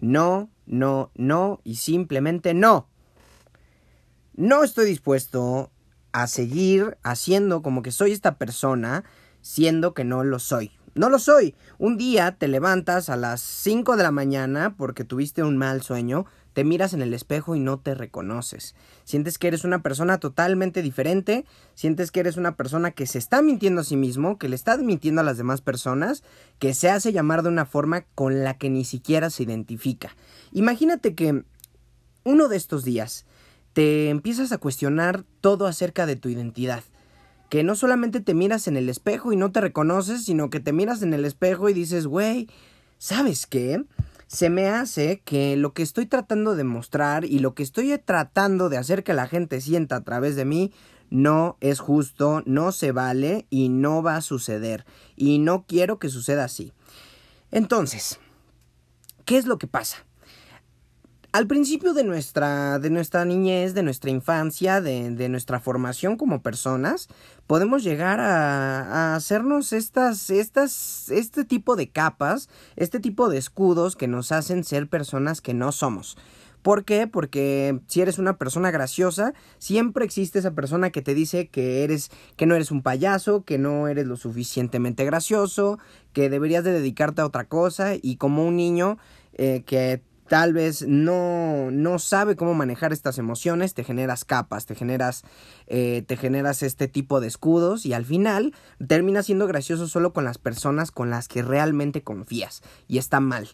No, no, no y simplemente no. No estoy dispuesto a seguir haciendo como que soy esta persona, siendo que no lo soy. No lo soy. Un día te levantas a las 5 de la mañana porque tuviste un mal sueño, te miras en el espejo y no te reconoces. Sientes que eres una persona totalmente diferente, sientes que eres una persona que se está mintiendo a sí mismo, que le está mintiendo a las demás personas, que se hace llamar de una forma con la que ni siquiera se identifica. Imagínate que uno de estos días te empiezas a cuestionar todo acerca de tu identidad que no solamente te miras en el espejo y no te reconoces, sino que te miras en el espejo y dices, güey, ¿sabes qué? Se me hace que lo que estoy tratando de mostrar y lo que estoy tratando de hacer que la gente sienta a través de mí no es justo, no se vale y no va a suceder. Y no quiero que suceda así. Entonces, ¿qué es lo que pasa? Al principio de nuestra, de nuestra niñez, de nuestra infancia, de, de nuestra formación como personas, podemos llegar a, a, hacernos estas, estas, este tipo de capas, este tipo de escudos que nos hacen ser personas que no somos. ¿Por qué? Porque si eres una persona graciosa, siempre existe esa persona que te dice que eres, que no eres un payaso, que no eres lo suficientemente gracioso, que deberías de dedicarte a otra cosa y como un niño eh, que tal vez no, no sabe cómo manejar estas emociones, te generas capas, te generas, eh, te generas este tipo de escudos y al final termina siendo gracioso solo con las personas con las que realmente confías y está mal.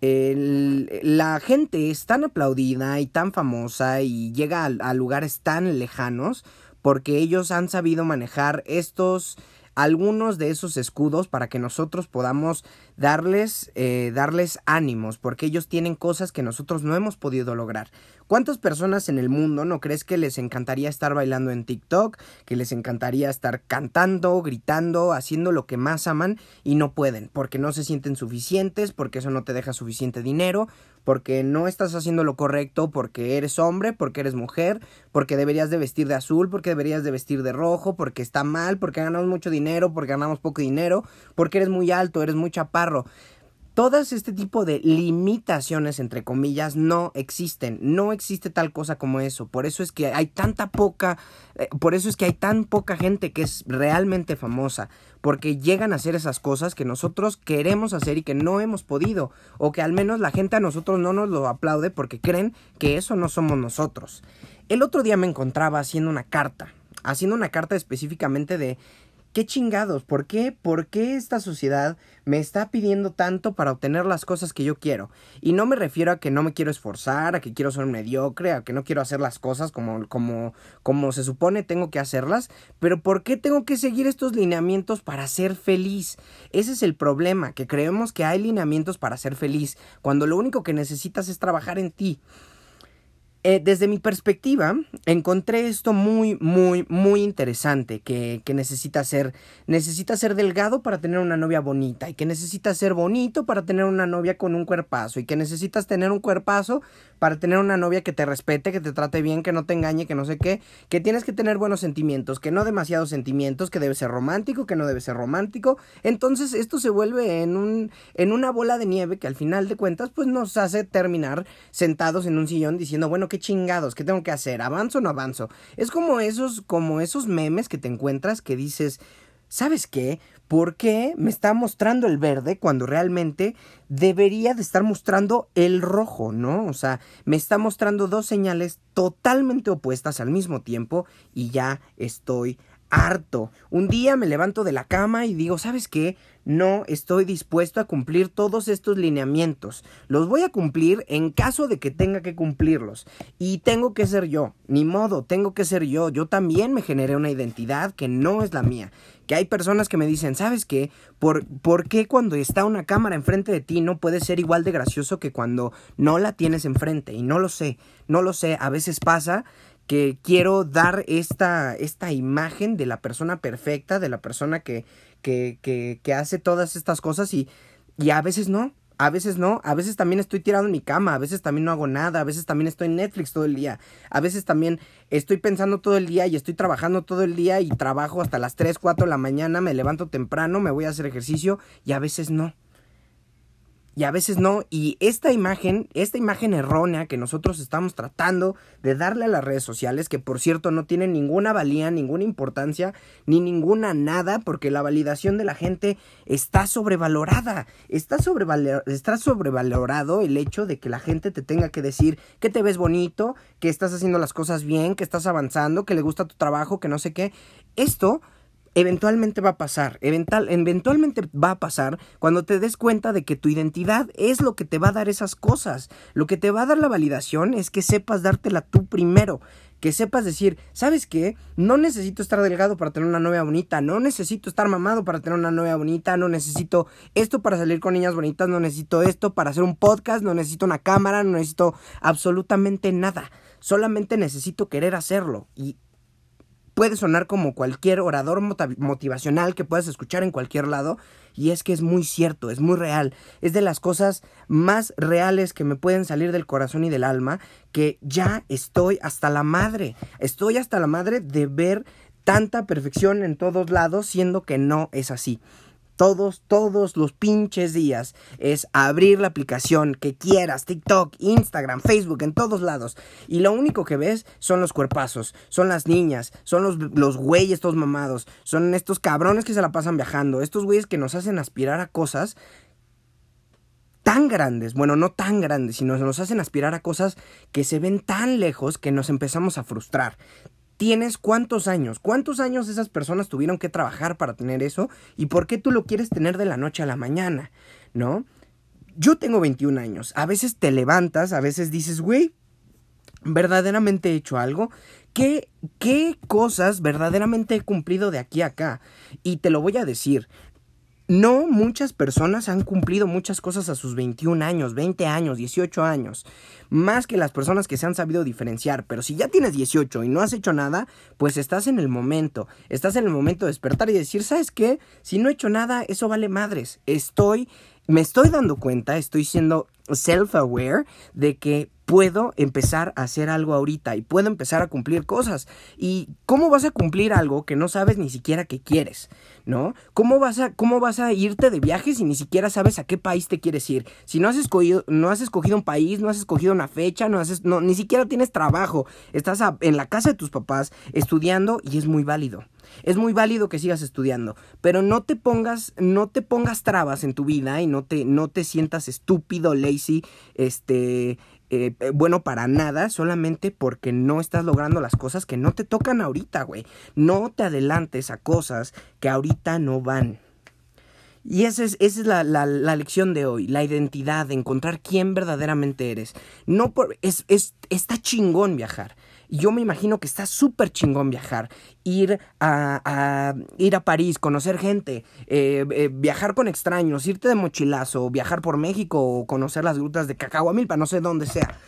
la gente es tan aplaudida y tan famosa y llega a lugares tan lejanos porque ellos han sabido manejar estos algunos de esos escudos para que nosotros podamos darles, eh, darles ánimos, porque ellos tienen cosas que nosotros no hemos podido lograr. ¿Cuántas personas en el mundo no crees que les encantaría estar bailando en TikTok, que les encantaría estar cantando, gritando, haciendo lo que más aman y no pueden, porque no se sienten suficientes, porque eso no te deja suficiente dinero, porque no estás haciendo lo correcto, porque eres hombre, porque eres mujer, porque deberías de vestir de azul, porque deberías de vestir de rojo, porque está mal, porque ganamos mucho dinero, porque ganamos poco dinero, porque eres muy alto, eres muy chaparro. Todas este tipo de limitaciones, entre comillas, no existen. No existe tal cosa como eso. Por eso es que hay tanta poca, eh, por eso es que hay tan poca gente que es realmente famosa. Porque llegan a hacer esas cosas que nosotros queremos hacer y que no hemos podido. O que al menos la gente a nosotros no nos lo aplaude porque creen que eso no somos nosotros. El otro día me encontraba haciendo una carta. Haciendo una carta específicamente de ¿Qué chingados? ¿Por qué? ¿Por qué esta sociedad me está pidiendo tanto para obtener las cosas que yo quiero? Y no me refiero a que no me quiero esforzar, a que quiero ser mediocre, a que no quiero hacer las cosas como, como, como se supone tengo que hacerlas, pero ¿por qué tengo que seguir estos lineamientos para ser feliz? Ese es el problema, que creemos que hay lineamientos para ser feliz, cuando lo único que necesitas es trabajar en ti. Eh, desde mi perspectiva, encontré esto muy, muy, muy interesante, que, que, necesita ser, necesita ser delgado para tener una novia bonita, y que necesita ser bonito para tener una novia con un cuerpazo, y que necesitas tener un cuerpazo para tener una novia que te respete, que te trate bien, que no te engañe, que no sé qué, que tienes que tener buenos sentimientos, que no demasiados sentimientos, que debe ser romántico, que no debe ser romántico. Entonces esto se vuelve en un, en una bola de nieve que al final de cuentas, pues nos hace terminar sentados en un sillón diciendo, bueno, qué chingados, ¿qué tengo que hacer? ¿Avanzo o no avanzo? Es como esos, como esos memes que te encuentras que dices, ¿sabes qué? ¿Por qué me está mostrando el verde cuando realmente debería de estar mostrando el rojo, ¿no? O sea, me está mostrando dos señales totalmente opuestas al mismo tiempo y ya estoy harto. Un día me levanto de la cama y digo, ¿sabes qué? no estoy dispuesto a cumplir todos estos lineamientos. Los voy a cumplir en caso de que tenga que cumplirlos. Y tengo que ser yo. Ni modo, tengo que ser yo. Yo también me generé una identidad que no es la mía. Que hay personas que me dicen, ¿sabes qué? ¿Por, ¿Por qué cuando está una cámara enfrente de ti no puede ser igual de gracioso que cuando no la tienes enfrente? Y no lo sé, no lo sé. A veces pasa que quiero dar esta, esta imagen de la persona perfecta, de la persona que, que, que, que hace todas estas cosas y, y a veces no, a veces no, a veces también estoy tirado en mi cama, a veces también no hago nada, a veces también estoy en Netflix todo el día, a veces también estoy pensando todo el día y estoy trabajando todo el día y trabajo hasta las 3, 4 de la mañana, me levanto temprano, me voy a hacer ejercicio y a veces no. Y a veces no. Y esta imagen, esta imagen errónea que nosotros estamos tratando de darle a las redes sociales, que por cierto no tienen ninguna valía, ninguna importancia, ni ninguna nada, porque la validación de la gente está sobrevalorada. Está, está sobrevalorado el hecho de que la gente te tenga que decir que te ves bonito, que estás haciendo las cosas bien, que estás avanzando, que le gusta tu trabajo, que no sé qué. Esto eventualmente va a pasar, eventualmente va a pasar cuando te des cuenta de que tu identidad es lo que te va a dar esas cosas. Lo que te va a dar la validación es que sepas dártela tú primero, que sepas decir, ¿sabes qué? No necesito estar delgado para tener una novia bonita, no necesito estar mamado para tener una novia bonita, no necesito esto para salir con niñas bonitas, no necesito esto para hacer un podcast, no necesito una cámara, no necesito absolutamente nada. Solamente necesito querer hacerlo y puede sonar como cualquier orador motivacional que puedas escuchar en cualquier lado. Y es que es muy cierto, es muy real. Es de las cosas más reales que me pueden salir del corazón y del alma. Que ya estoy hasta la madre. Estoy hasta la madre de ver tanta perfección en todos lados, siendo que no es así todos, todos los pinches días es abrir la aplicación que quieras, TikTok, Instagram, Facebook, en todos lados. Y lo único que ves son los cuerpazos, son las niñas, son los, los güeyes estos mamados, son estos cabrones que se la pasan viajando, estos güeyes que nos hacen aspirar a cosas tan grandes, bueno, no tan grandes, sino nos hacen aspirar a cosas que se ven tan lejos que nos empezamos a frustrar tienes cuántos años, cuántos años esas personas tuvieron que trabajar para tener eso y por qué tú lo quieres tener de la noche a la mañana, ¿no? Yo tengo 21 años, a veces te levantas, a veces dices, güey, verdaderamente he hecho algo, ¿Qué, ¿Qué cosas verdaderamente he cumplido de aquí a acá? Y te lo voy a decir, no muchas personas han cumplido muchas cosas a sus 21 años, 20 años, 18 años, más que las personas que se han sabido diferenciar. Pero si ya tienes 18 y no has hecho nada, pues estás en el momento, estás en el momento de despertar y decir, ¿sabes qué? Si no he hecho nada, eso vale madres. Estoy, me estoy dando cuenta, estoy siendo self-aware de que puedo empezar a hacer algo ahorita y puedo empezar a cumplir cosas. ¿Y cómo vas a cumplir algo que no sabes ni siquiera que quieres? ¿No? ¿Cómo vas a, cómo vas a irte de viaje si ni siquiera sabes a qué país te quieres ir? Si no has escogido, no has escogido un país, no has escogido una fecha, no, has, no ni siquiera tienes trabajo, estás en la casa de tus papás estudiando y es muy válido. Es muy válido que sigas estudiando, pero no te pongas, no te pongas trabas en tu vida y no te, no te sientas estúpido, lazy, este, eh, eh, bueno para nada solamente porque no estás logrando las cosas que no te tocan ahorita, güey. No te adelantes a cosas que ahorita no van. Y esa es, esa es la, la, lección de hoy, la identidad, de encontrar quién verdaderamente eres. No por, es, es, está chingón viajar yo me imagino que está súper chingón viajar, ir a, ir a París, conocer gente, eh, eh, viajar con extraños, irte de mochilazo, viajar por México o conocer las grutas de Cacahuamilpa, no sé dónde sea.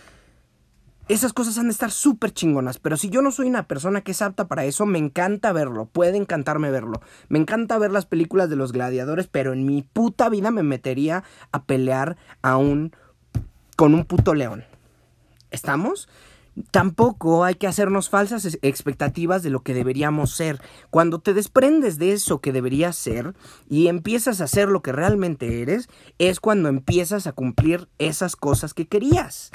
Esas cosas han de estar súper chingonas, pero si yo no soy una persona que es apta para eso, me encanta verlo, puede encantarme verlo. Me encanta ver las películas de los gladiadores, pero en mi puta vida me metería a pelear a un con un puto león. ¿Estamos? Tampoco hay que hacernos falsas expectativas de lo que deberíamos ser. Cuando te desprendes de eso que deberías ser y empiezas a ser lo que realmente eres, es cuando empiezas a cumplir esas cosas que querías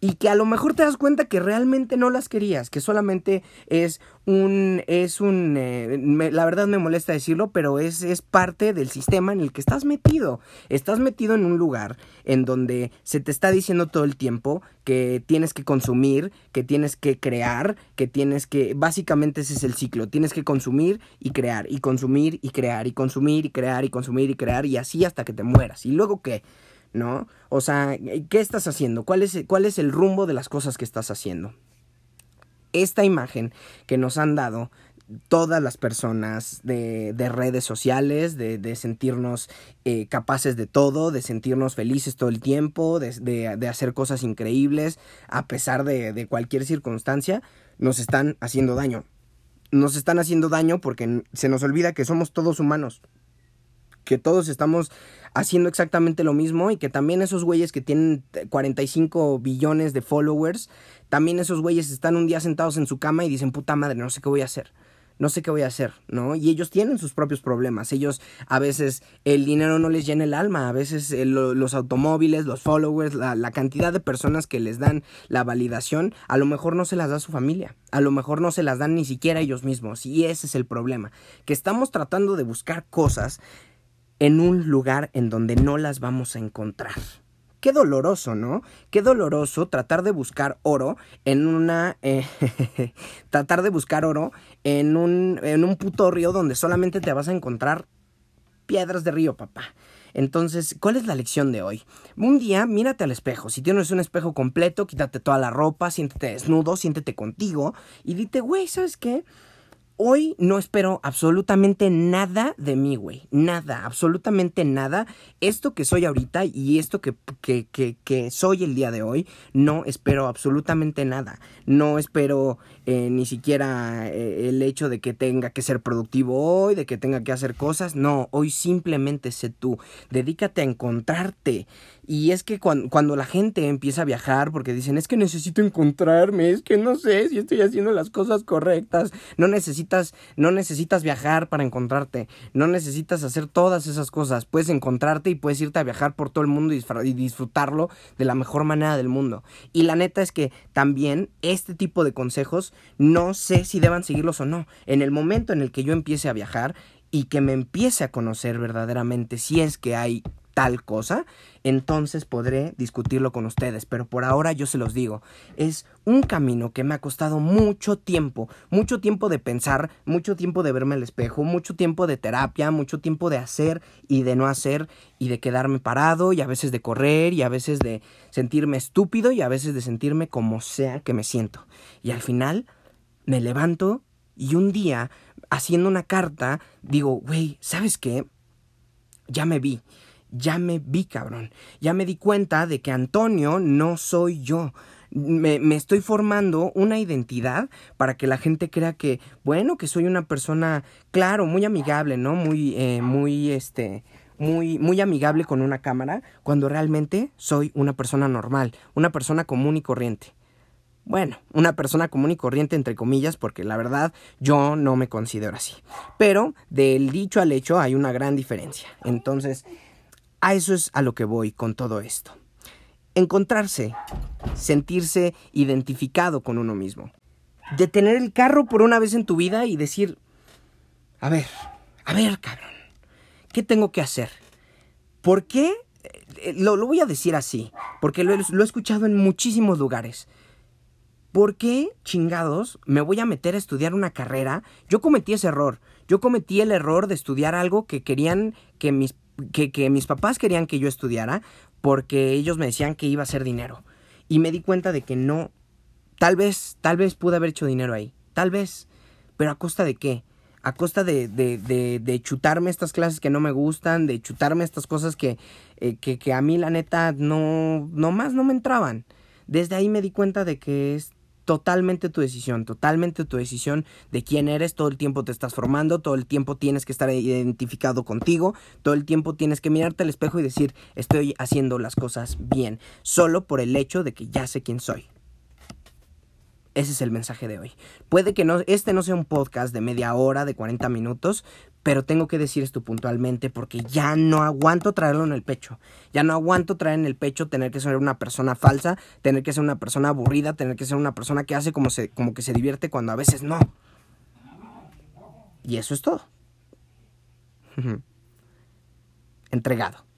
y que a lo mejor te das cuenta que realmente no las querías, que solamente es un, es un, eh, la verdad me molesta decirlo, pero es, es parte del sistema en el que estás metido. Estás metido en un lugar en donde se te está diciendo todo el tiempo que tienes que consumir, que tienes que crear, que tienes que, básicamente ese es el ciclo, tienes que consumir y crear, y consumir y crear, y consumir y crear, y consumir y crear, y así hasta que te mueras. ¿Y luego qué? ¿No? O sea, ¿qué estás haciendo? ¿Cuál es, el rumbo de las cosas que estás haciendo? Esta imagen que nos han dado todas las personas de, de redes sociales, de, de sentirnos eh, capaces de todo, de sentirnos felices todo el tiempo, de, de hacer cosas increíbles a pesar de, cualquier circunstancia, nos están haciendo daño. Nos están haciendo daño porque se nos olvida que somos todos humanos, que todos estamos haciendo exactamente lo mismo y que también esos güeyes que tienen 45 billones de followers, también esos güeyes están un día sentados en su cama y dicen, puta madre, no sé qué voy a hacer. no sé qué voy a hacer, ¿no? Y ellos tienen sus propios problemas. Ellos a veces el dinero no les llena el alma, a veces eh, los automóviles, los followers, la, la, cantidad de personas que les dan la validación, a lo mejor no se las da su familia, a lo mejor no se las dan ni siquiera ellos mismos. Y ese es el problema, que estamos tratando de buscar cosas en un lugar en donde no las vamos a encontrar. Qué doloroso, ¿no? Qué doloroso tratar de buscar oro en una... Eh, tratar de buscar oro en un, en un puto río donde solamente te vas a encontrar piedras de río, papá. Entonces, ¿cuál es la lección de hoy? Un día, mírate al espejo. Si tienes un espejo completo, quítate toda la ropa, siéntete desnudo, siéntete contigo y dite, güey, ¿sabes qué? Hoy no espero absolutamente nada de mí, güey. Nada, absolutamente nada. Esto que soy ahorita y esto que, que, que, que soy el día de hoy, no espero absolutamente nada. No espero eh, ni siquiera eh, el hecho de que tenga que ser productivo hoy, de que tenga que hacer cosas. No, hoy simplemente sé tú. Dedícate a encontrarte. Y es que cuando, cuando, la gente empieza a viajar, porque dicen, es que necesito encontrarme, es que no sé si estoy haciendo las cosas correctas, no no necesitas viajar para encontrarte, no necesitas hacer todas esas cosas, puedes encontrarte y puedes irte a viajar por todo el mundo y disfrutarlo de la mejor manera del mundo. Y la neta es que también este tipo de consejos no sé si deban seguirlos o no. En el momento en el que yo empiece a viajar y que me empiece a conocer verdaderamente si es que hay tal cosa, entonces podré discutirlo con ustedes. Pero por ahora yo se los digo, es un camino que me ha costado mucho tiempo, mucho tiempo de pensar, mucho tiempo de verme al espejo, mucho tiempo de terapia, mucho tiempo de hacer y de no hacer y de quedarme parado y a veces de correr y a veces de sentirme estúpido y a veces de sentirme como sea que me siento. Y al final me levanto y un día haciendo una carta digo, güey, ¿sabes qué? Ya me vi ya me vi, cabrón. Ya me di cuenta de que Antonio no soy yo. Me, estoy formando una identidad para que la gente crea que, bueno, que soy una persona, claro, muy amigable, ¿no? Muy, eh, muy, este, muy, muy amigable con una cámara, cuando realmente soy una persona normal, una persona común y corriente. Bueno, una persona común y corriente entre comillas, porque la verdad yo no me considero así. Pero del dicho al hecho hay una gran diferencia. Entonces, a eso es a lo que voy con todo esto. Encontrarse, sentirse identificado con uno mismo. Detener el carro por una vez en tu vida y decir, a ver, a ver, cabrón, ¿qué tengo que hacer? ¿Por qué? Eh, lo, voy a decir así, porque lo, lo he escuchado en muchísimos lugares. ¿Por qué chingados me voy a meter a estudiar una carrera? Yo cometí ese error. Yo cometí el error de estudiar algo que querían que mis que, mis papás querían que yo estudiara porque ellos me decían que iba a ser dinero. Y me di cuenta de que no, tal vez, tal vez pude haber hecho dinero ahí, tal vez, pero a costa de qué? A costa de, de, de, chutarme estas clases que no me gustan, de chutarme estas cosas que, eh, que, que a mí la neta no, no más no me entraban. Desde ahí me di cuenta de que totalmente tu decisión, totalmente tu decisión de quién eres, todo el tiempo te estás formando, todo el tiempo tienes que estar identificado contigo, todo el tiempo tienes que mirarte al espejo y decir, estoy haciendo las cosas bien, solo por el hecho de que ya sé quién soy. Ese es el mensaje de hoy. Puede que no, este no sea un podcast de media hora, de 40 minutos, pero tengo que decir esto puntualmente porque ya no aguanto traerlo en el pecho. Ya no aguanto traer en el pecho tener que ser una persona falsa, tener que ser una persona aburrida, tener que ser una persona que hace como, se, como que se divierte cuando a veces no. Y eso es todo. Entregado.